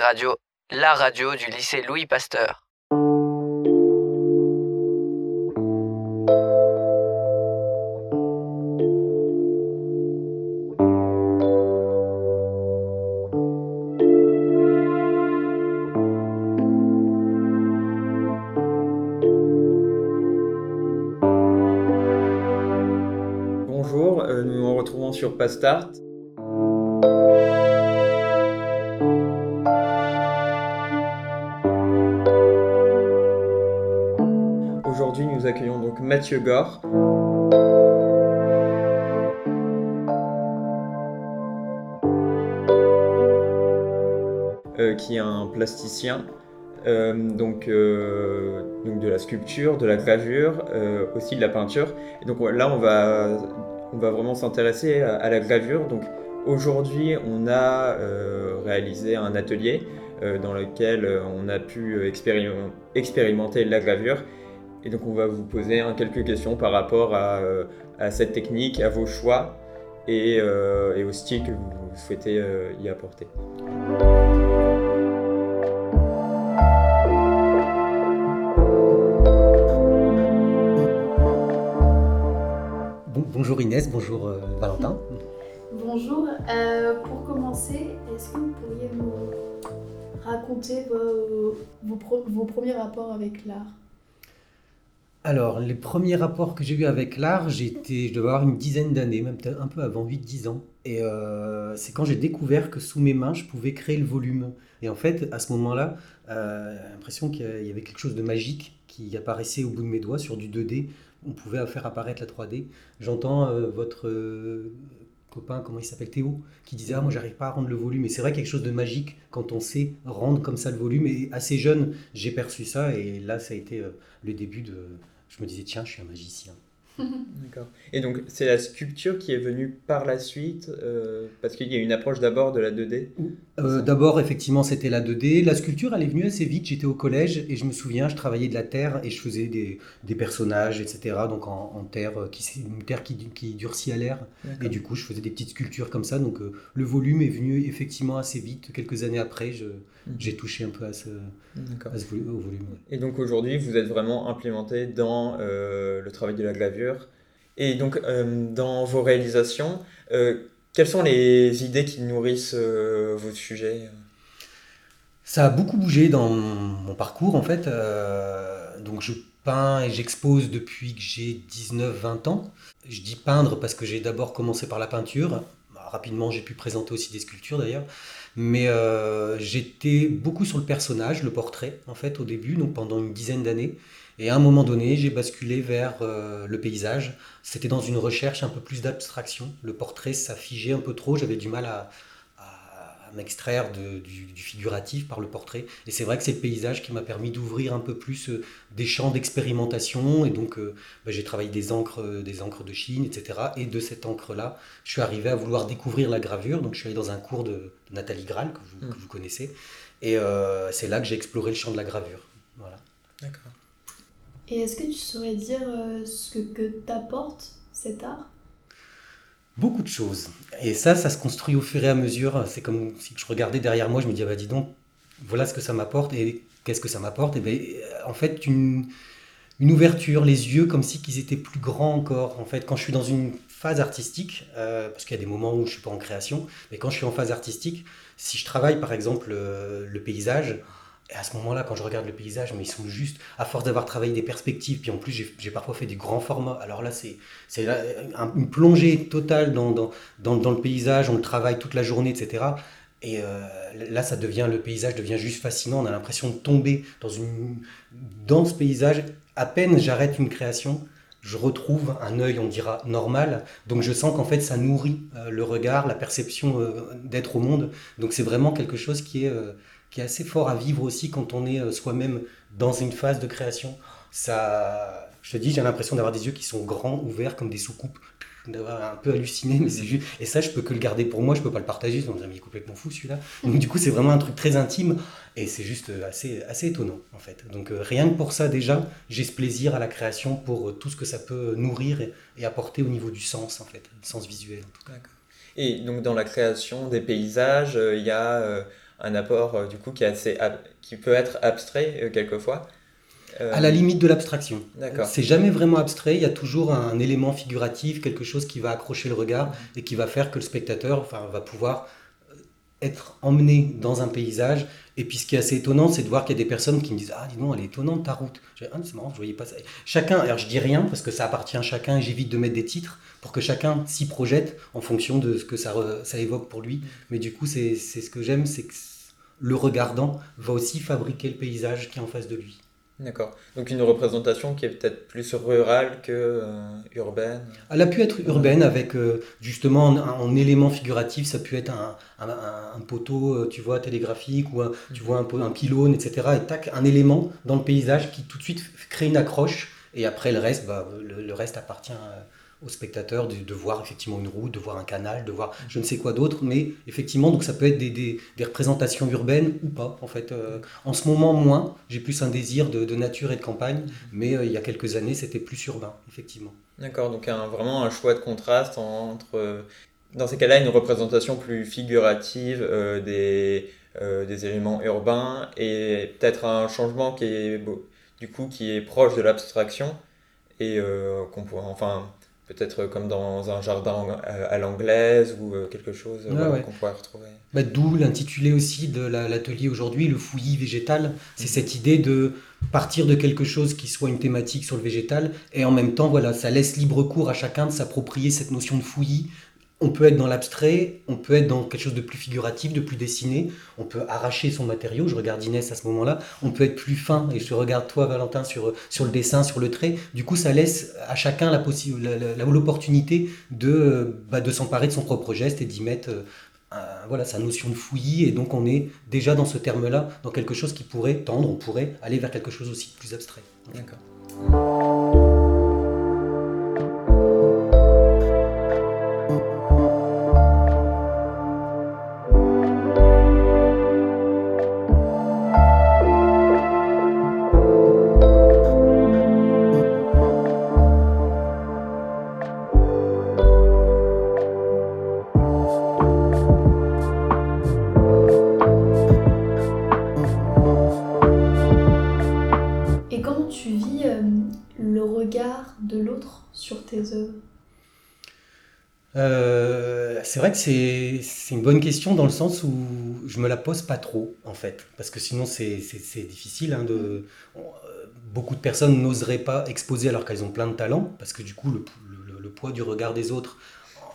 Radio, la radio du lycée Louis Pasteur. Bonjour, euh, nous nous retrouvons sur Pastart. Mathieu Gore. euh, qui est un plasticien, euh, donc, euh, donc de la sculpture, de la gravure, aussi de la peinture. Donc là, on va, vraiment s'intéresser à, la gravure. Donc aujourd'hui, on a réalisé un atelier dans lequel on a pu expérim- expérimenter la gravure. Et donc on va vous poser hein, quelques questions par rapport à, euh, à cette technique, à vos choix et, euh, et au style que vous souhaitez euh, y apporter. Bon- bonjour Inès, bonjour euh, Valentin. Bonjour, Euh, pour commencer, est-ce que vous pourriez nous raconter vos, vos, pro- vos premiers rapports avec l'art? Alors, les premiers rapports que j'ai eus avec l'art, j'étais, je devais avoir une dizaine d'années, même peut-être un peu avant, 8-10 ans. Et euh, c'est quand j'ai découvert que sous mes mains, je pouvais créer le volume. Et en fait, à ce moment-là, euh, j'ai l'impression qu'il y avait quelque chose de magique qui apparaissait au bout de mes doigts sur du 2D. On pouvait faire apparaître la 3D. J'entends euh, votre copain, comment il s'appelle, Théo, qui disait Ah, moi, j'arrive pas à rendre le volume. Et c'est vrai quelque chose de magique quand on sait rendre comme ça le volume. Et assez jeune, j'ai perçu ça. Et là, ça a été euh, le début de. Je me disais Tiens, je suis un magicien. D'accord. Et donc, c'est la sculpture qui est venue par la suite, euh, parce qu'il y a une approche d'abord de la 2D. Euh, D'abord, effectivement, c'était la 2D. La sculpture, elle est venue assez vite. J'étais au collège et je me souviens, je travaillais de la terre et je faisais des, des personnages, etc. Donc en, en terre, euh, qui, une terre qui, qui durcit à l'air. Et du coup, je faisais des petites sculptures comme ça. Donc euh, le volume est venu effectivement assez vite. Quelques années après, je- Mhm. j'ai touché un peu à ce, à ce au volume. Et donc aujourd'hui, vous êtes vraiment implémenté dans le travail de la gravure. Et donc, euh, dans vos réalisations, euh, quelles sont les idées qui nourrissent euh, vos sujets? Ça a beaucoup bougé dans mon parcours en fait. Donc je peins et j'expose depuis que j'ai 19-20 ans. Je dis peindre parce que j'ai d'abord commencé par la peinture. Bah, Rapidement j'ai pu présenter aussi des sculptures d'ailleurs. Mais euh, j'étais beaucoup sur le personnage, le portrait en fait au début, donc pendant une dizaine d'années. Et à un moment donné j'ai basculé vers euh, le paysage. C'était dans une recherche un peu plus d'abstraction. Le portrait ça un peu trop, j'avais du mal à, à- m'extraire du, du figuratif par le portrait. Et c'est vrai que c'est le paysage qui m'a permis d'ouvrir un peu plus euh, des champs d'expérimentation. Et donc, euh, bah, j'ai travaillé des encres, euh, des encres de Chine, etc. Et de cette encre-là, je suis arrivé à vouloir découvrir la gravure. Donc, je suis allé dans un cours de, de Nathalie Graal, que vous, Mm. que vous connaissez. Et euh, c'est là que j'ai exploré le champ de la gravure. Voilà. D'accord. Et est-ce que tu saurais dire euh, ce que, que t'apporte cet art? Beaucoup de choses. Et ça, ça se construit au fur et à mesure. C'est comme si je regardais derrière moi, je me disais, bah dis donc, voilà ce que ça m'apporte. Et qu'est-ce que ça m'apporte Et ben, en fait, une, ouverture, les yeux comme si qu'ils étaient plus grands encore. En fait, quand je suis dans une phase artistique, euh, parce qu'il y a des moments où je suis pas en création, mais quand je suis en phase artistique, si je travaille par exemple euh, le paysage, et à ce moment-là, quand je regarde le paysage, mais ils sont juste, à force d'avoir travaillé des perspectives, puis en plus j'ai parfois fait du grand format, alors là c'est une plongée totale dans, le paysage, on le travaille toute la journée, etc. Et euh, là, ça devient, le paysage devient juste fascinant, on a l'impression de tomber dans, une, dans ce paysage. À peine j'arrête une création, je retrouve un œil, on dira, normal. Donc je sens qu'en fait, ça nourrit euh, le regard, la perception euh, d'être au monde. Donc c'est vraiment quelque chose qui est, qui est assez fort à vivre aussi quand on est euh, soi-même dans une phase de création. Ça, je te dis, j'ai l'impression d'avoir des yeux qui sont grands, ouverts comme des soucoupes, d'avoir un peu halluciné, mais c'est juste. Et ça, je peux que le garder pour moi, je peux pas le partager. On me dirait, mais il est complètement fou celui-là. Donc du coup, c'est vraiment un truc très intime et c'est juste euh, assez, assez étonnant en fait. Donc euh, rien que pour ça déjà, j'ai ce plaisir à la création pour tout ce que ça peut nourrir et, et apporter au niveau du sens en fait, le sens visuel en tout cas. Et donc dans la création des paysages, euh, il y a euh, un apport euh, du coup qui, est assez qui peut être abstrait euh, quelquefois. Euh, À la limite de l'abstraction. D'accord. C'est jamais vraiment abstrait, il y a toujours un élément figuratif, quelque chose qui va accrocher le regard et qui va faire que le spectateur enfin, va pouvoir euh, être emmené dans un paysage. Et puis ce qui est assez étonnant, c'est de voir qu'il y a des personnes qui me disent Ah, dis donc, elle est étonnante ta route. Je dis, ah, c'est marrant, je voyais pas ça. Chacun, alors je dis rien parce que ça appartient à chacun et j'évite de mettre des titres pour que chacun s'y projette en fonction de ce que ça, ça évoque pour lui. Mais du coup, c'est c'est ce que j'aime, c'est que le regardant va aussi fabriquer le paysage qui est en face de lui. D'accord. Donc une représentation qui est peut-être plus rurale que euh, urbaine. Elle a pu être urbaine avec euh, justement en, en élément figuratif, ça peut être un, un- un- un poteau, euh, tu vois, télégraphique ou un, tu vois un, pylône, etc. Et tac, un élément dans le paysage qui tout de suite crée une accroche. Et après le reste, bah, le, le reste appartient au spectateur de, de voir effectivement une route, de voir un canal, de voir je ne sais quoi d'autre. Mais effectivement, donc ça peut être des, des- des représentations urbaines ou pas. En fait, Euh, en ce moment moins. J'ai plus un désir de, de nature et de campagne, mais euh, il y a quelques années, c'était plus urbain, effectivement. D'accord, donc un, vraiment un choix de contraste entre, euh, dans ces cas-là, une représentation plus figurative euh, des, des éléments urbains et peut-être un changement qui est, du coup, qui est proche de l'abstraction et qu'on pourrait, enfin, peut-être comme dans un jardin euh, à l'anglaise ou euh, quelque chose Ah voilà, ouais. qu'on pourrait retrouver. Bah, D'où l'intitulé aussi de la- l'atelier aujourd'hui, le fouillis végétal. C'est cette idée de partir de quelque chose qui soit une thématique sur le végétal et en même temps, voilà, ça laisse libre cours à chacun de s'approprier cette notion de fouillis. On peut être dans l'abstrait, on peut être dans quelque chose de plus figuratif, de plus dessiné, on peut arracher son matériau, je regarde Inès à ce moment-là, on peut être plus fin, et je regarde toi Valentin sur, sur le dessin, sur le trait, du coup ça laisse à chacun l'opportunité de, bah, de s'emparer de son propre geste et d'y mettre euh, voilà, sa notion de fouillis, et donc on est déjà dans ce terme-là, dans quelque chose qui pourrait tendre, on pourrait aller vers quelque chose aussi plus abstrait. D'accord. Vrai que c'est une bonne question dans le sens où je me la pose pas trop en fait. Parce que sinon c'est difficile hein, euh, beaucoup de personnes n'oseraient pas exposer alors qu'elles ont plein de talents parce que du coup le, poids du regard des autres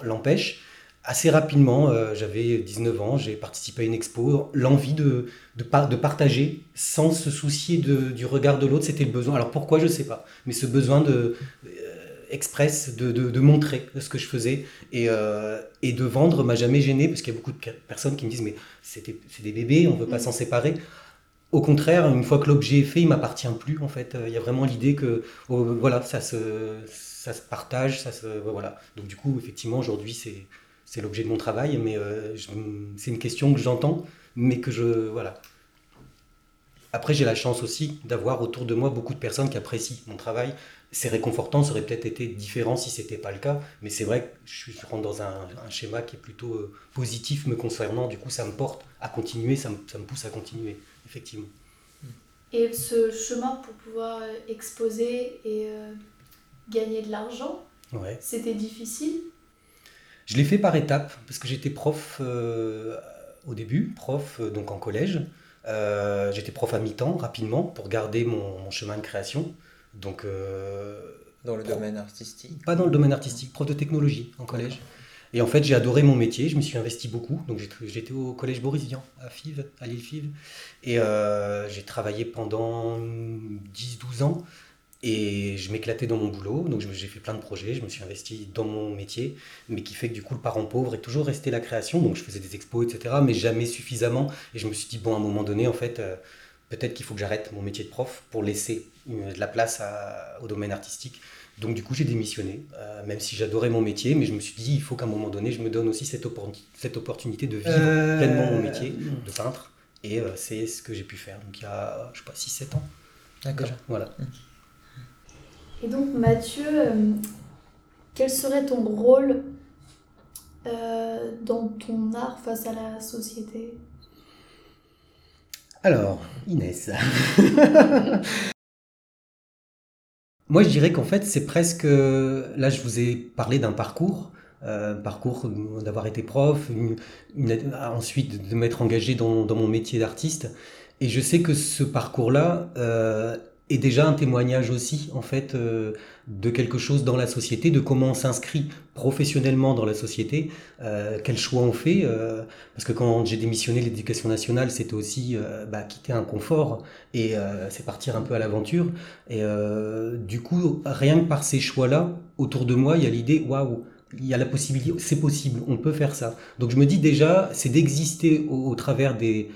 l'empêche. Assez rapidement euh, j'avais 19 ans j'ai participé à une expo. L'envie de de, par- de partager sans se soucier du regard de l'autre c'était le besoin. Alors pourquoi je sais pas. Mais ce besoin de express de, de, de montrer ce que je faisais et, euh, et de vendre m'a jamais gêné parce qu'il y a beaucoup de personnes qui me disent mais c'est des bébés, on veut pas s'en séparer. Au contraire, une fois que l'objet est fait, il m'appartient plus en fait. Euh, Il y a vraiment l'idée que oh, voilà, ça se, ça se partage, ça se voilà. Donc du coup, effectivement, aujourd'hui c'est c'est l'objet de mon travail, mais euh, c'est une question que j'entends, mais que je voilà. Après, j'ai la chance aussi d'avoir autour de moi beaucoup de personnes qui apprécient mon travail. C'est réconfortant, ça aurait peut-être été différent si c'était pas le cas, mais c'est vrai que je, rentre dans un, un schéma qui est plutôt euh, positif me concernant. Du coup, ça me porte à continuer, ça me, ça me pousse à continuer, effectivement. Et ce chemin pour pouvoir euh, exposer et euh, gagner de l'argent, Ouais. c'était difficile? Je l'ai fait par étapes parce que j'étais prof euh, au début, prof donc en collège. J'étais prof à mi-temps rapidement pour garder mon, mon chemin de création. Donc euh, Dans le domaine artistique. pas dans le domaine artistique, prof de technologie en collège. Et en fait, j'ai adoré mon métier, je me suis investi beaucoup. Donc j'étais au collège Boris Vian à Fives, à l'île Fives. Et euh, j'ai travaillé pendant 10-12 ans. Et je m'éclatais dans mon boulot, donc j'ai fait plein de projets, je me suis investi dans mon métier, mais qui fait que du coup le parent pauvre est toujours resté la création, donc je faisais des expos, etc., mais jamais suffisamment. Et je me suis dit, bon, à un moment donné, en fait, euh, peut-être qu'il faut que j'arrête mon métier de prof pour laisser euh, de la place à- au domaine artistique. Donc du coup, j'ai démissionné, euh, même si j'adorais mon métier, mais je me suis dit, il faut qu'à un moment donné, je me donne aussi cette, oppor- cette opportunité de vivre pleinement mon métier de peintre. Et euh, c'est ce que j'ai pu faire. Donc il y a, je sais pas, 6-7 ans. D'accord. Voilà. Et donc Mathieu, euh, quel serait ton rôle euh, dans ton art face à la société? Alors, Inès. Moi, je dirais qu'en fait, c'est presque. Là, je vous ai parlé d'un parcours. Euh, parcours d'avoir été prof, ensuite de m'être engagé dans, mon métier d'artiste. Et je sais que ce parcours-là euh, est déjà un témoignage aussi, en fait, euh, de quelque chose dans la société, de comment on s'inscrit professionnellement dans la société, euh, quel choix on fait. Euh, parce que quand j'ai démissionné l'éducation nationale, c'était aussi bah, quitter un confort et c'est partir un peu à l'aventure. Et du coup, rien que par ces choix-là, autour de moi, il y a l'idée, waouh, il y a la possibilité, c'est possible, on peut faire ça. Donc je me dis déjà, c'est d'exister au, travers des,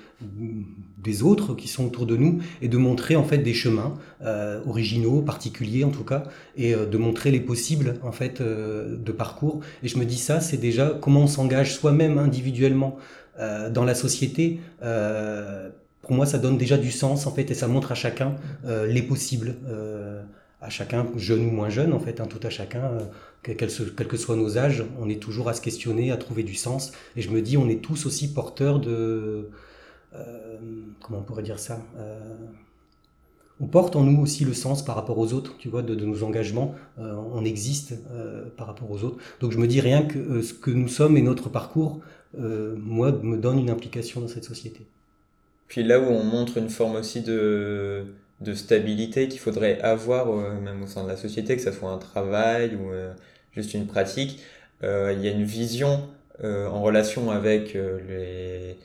des autres qui sont autour de nous et de montrer en fait des chemins euh, originaux, particuliers en tout cas, et euh, de montrer les possibles en fait euh, de parcours. Et je me dis ça, c'est déjà comment on s'engage soi-même individuellement dans la société. pour moi, ça donne déjà du sens en fait et ça montre à chacun les possibles à chacun, jeune ou moins jeune, en fait, hein, tout à chacun, quel, quel, que soit nos âges, on est toujours à se questionner, à trouver du sens. Et je me dis, on est tous aussi porteurs de, comment on pourrait dire ça euh, on porte en nous aussi le sens par rapport aux autres, tu vois, de, nos engagements. Euh, on existe par rapport aux autres. Donc je me dis rien que ce que nous sommes et notre parcours, moi, me donne une implication dans cette société. Puis là où on montre une forme aussi de, de stabilité qu'il faudrait avoir, même au sein de la société, que ce soit un travail ou juste une pratique, il y a une vision en relation avec les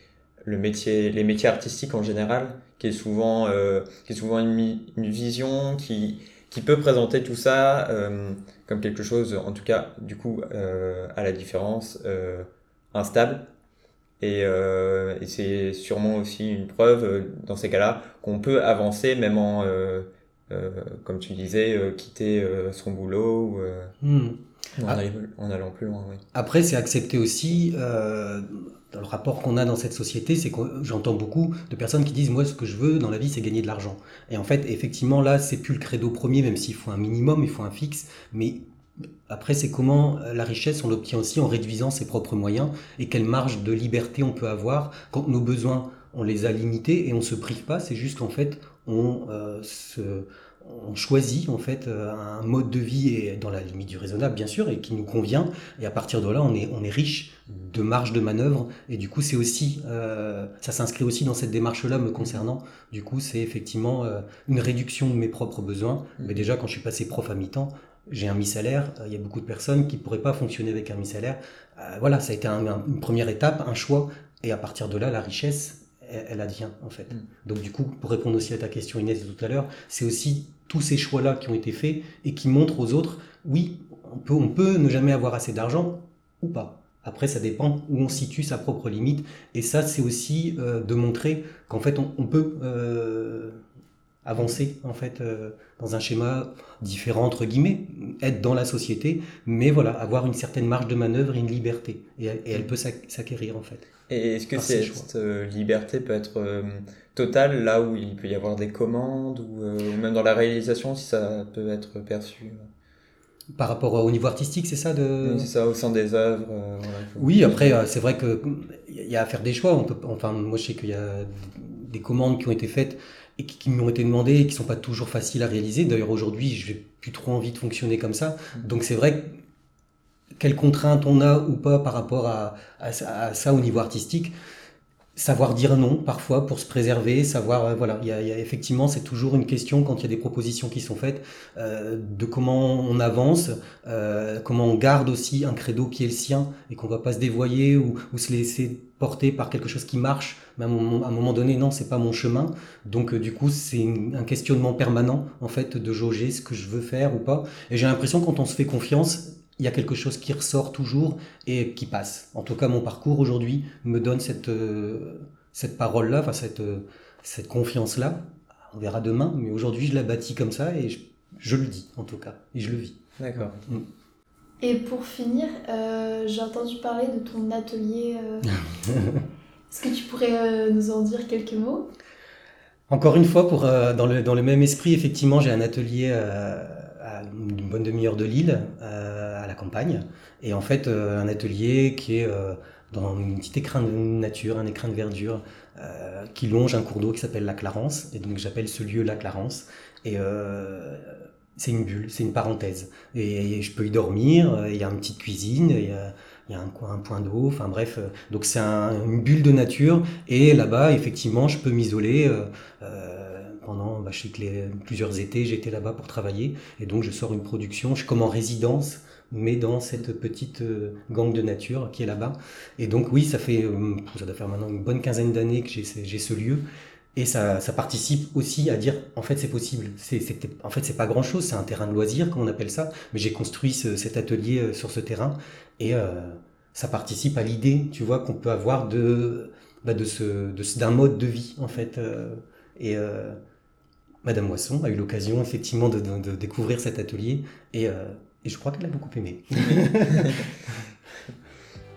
le métier, les métiers artistiques en général, qui est souvent, euh, qui est souvent une, une, vision qui, qui peut présenter tout ça euh, comme quelque chose, en tout cas, du coup, euh, à la différence, instable. Et, et c'est sûrement aussi une preuve, dans ces cas-là, qu'on peut avancer même en, comme tu disais, quitter son boulot ou hmm. en, ah. en, allant plus loin. Oui. Après, c'est accepter aussi dans le rapport qu'on a dans cette société, c'est que j'entends beaucoup de personnes qui disent moi ce que je veux dans la vie c'est gagner de l'argent. Et en fait effectivement là c'est plus le credo premier même s'il faut un minimum, il faut un fixe, mais après c'est comment la richesse on l'obtient aussi en réduisant ses propres moyens et quelle marge de liberté on peut avoir quand nos besoins on les a limités et on se prive pas, c'est juste qu'en fait on euh, se on choisit en fait euh, un mode de vie et dans la limite du raisonnable bien sûr et qui nous convient. Et à partir de là on est on est riche de marge de manœuvre. Et du coup c'est aussi euh, ça s'inscrit aussi dans cette démarche là me concernant. Du coup c'est effectivement euh, une réduction de mes propres besoins. Mmh. mais déjà quand je suis passé prof à mi-temps j'ai un mi-salaire. Il y a beaucoup de personnes qui pourraient pas fonctionner avec un mi-salaire. Voilà ça a été une première étape un choix. Et à partir de là la richesse elle, advient en fait. Mm. Donc du coup, pour répondre aussi à ta question Inès de tout à l'heure, c'est aussi tous ces choix-là qui ont été faits et qui montrent aux autres, oui, on peut, on peut ne jamais avoir assez d'argent ou pas. Après, ça dépend où on situe sa propre limite. Et ça, c'est aussi euh, de montrer qu'en fait, on, peut euh, avancer en fait euh, dans un schéma différent entre guillemets, être dans la société, mais voilà, avoir une certaine marge de manœuvre et une liberté. Et, et elle peut s'acquérir en fait. Et est-ce que cette euh, liberté peut être euh, totale là où il peut y avoir des commandes ou, euh, même dans la réalisation si ça peut être perçu? Par rapport au niveau artistique, c'est ça de... c'est ça, au sein des œuvres. oui, après, c'est vrai qu'il y a à faire des choix. On peut, enfin, moi, je sais qu'il y a des commandes qui ont été faites et qui, m'ont été demandées et qui sont pas toujours faciles à réaliser. D'ailleurs, aujourd'hui, je n'ai plus trop envie de fonctionner comme ça. Mmh. Donc, c'est vrai que quelles contraintes on a ou pas par rapport à, ça au niveau artistique. Savoir dire non parfois pour se préserver, savoir euh, voilà, il y, a, effectivement c'est toujours une question quand il y a des propositions qui sont faites euh, de comment on avance, euh, comment on garde aussi un credo qui est le sien et qu'on va pas se dévoyer ou, se laisser porter par quelque chose qui marche, mais à un moment, donné non c'est pas mon chemin, donc du coup c'est un questionnement permanent en fait de jauger ce que je veux faire ou pas. Et j'ai l'impression quand on se fait confiance il y a quelque chose qui ressort toujours et qui passe. En tout cas, mon parcours aujourd'hui me donne cette, euh, cette parole-là, enfin cette, euh, cette confiance-là. On verra demain, mais aujourd'hui, je la bâtis comme ça et je, le dis, en tout cas, et je le vis. D'accord. Mm. Et pour finir, euh, j'ai entendu parler de ton atelier. Est-ce que tu pourrais nous en dire quelques mots? Encore une fois, pour, dans, le, dans le même esprit, effectivement, j'ai un atelier à une bonne demi-heure de Lille, euh, la campagne. Et en fait, euh, un atelier qui est euh, dans un petit écrin de nature, un écrin de verdure euh, qui longe un cours d'eau qui s'appelle la Clarence. Et donc j'appelle ce lieu la Clarence. Et c'est une bulle, c'est une parenthèse. Et, je peux y dormir, il y a une petite cuisine, il y a, un, un point d'eau, enfin bref. donc c'est une bulle de nature. Et là-bas, effectivement, je peux m'isoler. pendant, bah, je sais que les, plusieurs étés, j'étais là-bas pour travailler. Et donc je sors une production, je suis comme en résidence mais dans cette petite euh, gang de nature qui est là-bas. Et donc oui, ça fait, euh, ça doit faire maintenant une bonne quinzaine d'années que j'ai ce lieu. Et ça, ça, participe aussi à dire, en fait, c'est possible. C'est, en fait, c'est pas grand-chose, c'est un terrain de loisir, comme on appelle ça. Mais j'ai construit cet atelier euh, sur ce terrain et ça participe à l'idée, tu vois, qu'on peut avoir de, bah, de ce, d'un mode de vie, en fait. et Madame Moisson a eu l'occasion, effectivement, de, découvrir cet atelier et et je crois qu'elle a beaucoup aimé.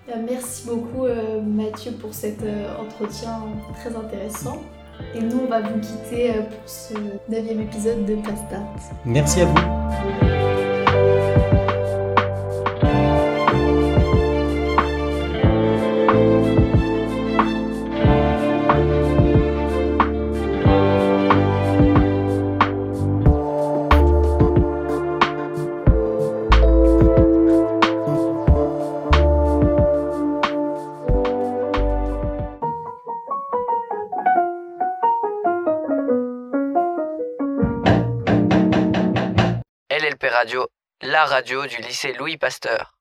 Euh, merci beaucoup euh, Mathieu pour cet euh, entretien très intéressant. Et nous, on va vous quitter pour ce neuvième épisode de Pastart. Merci à vous. Radio du lycée Louis Pasteur.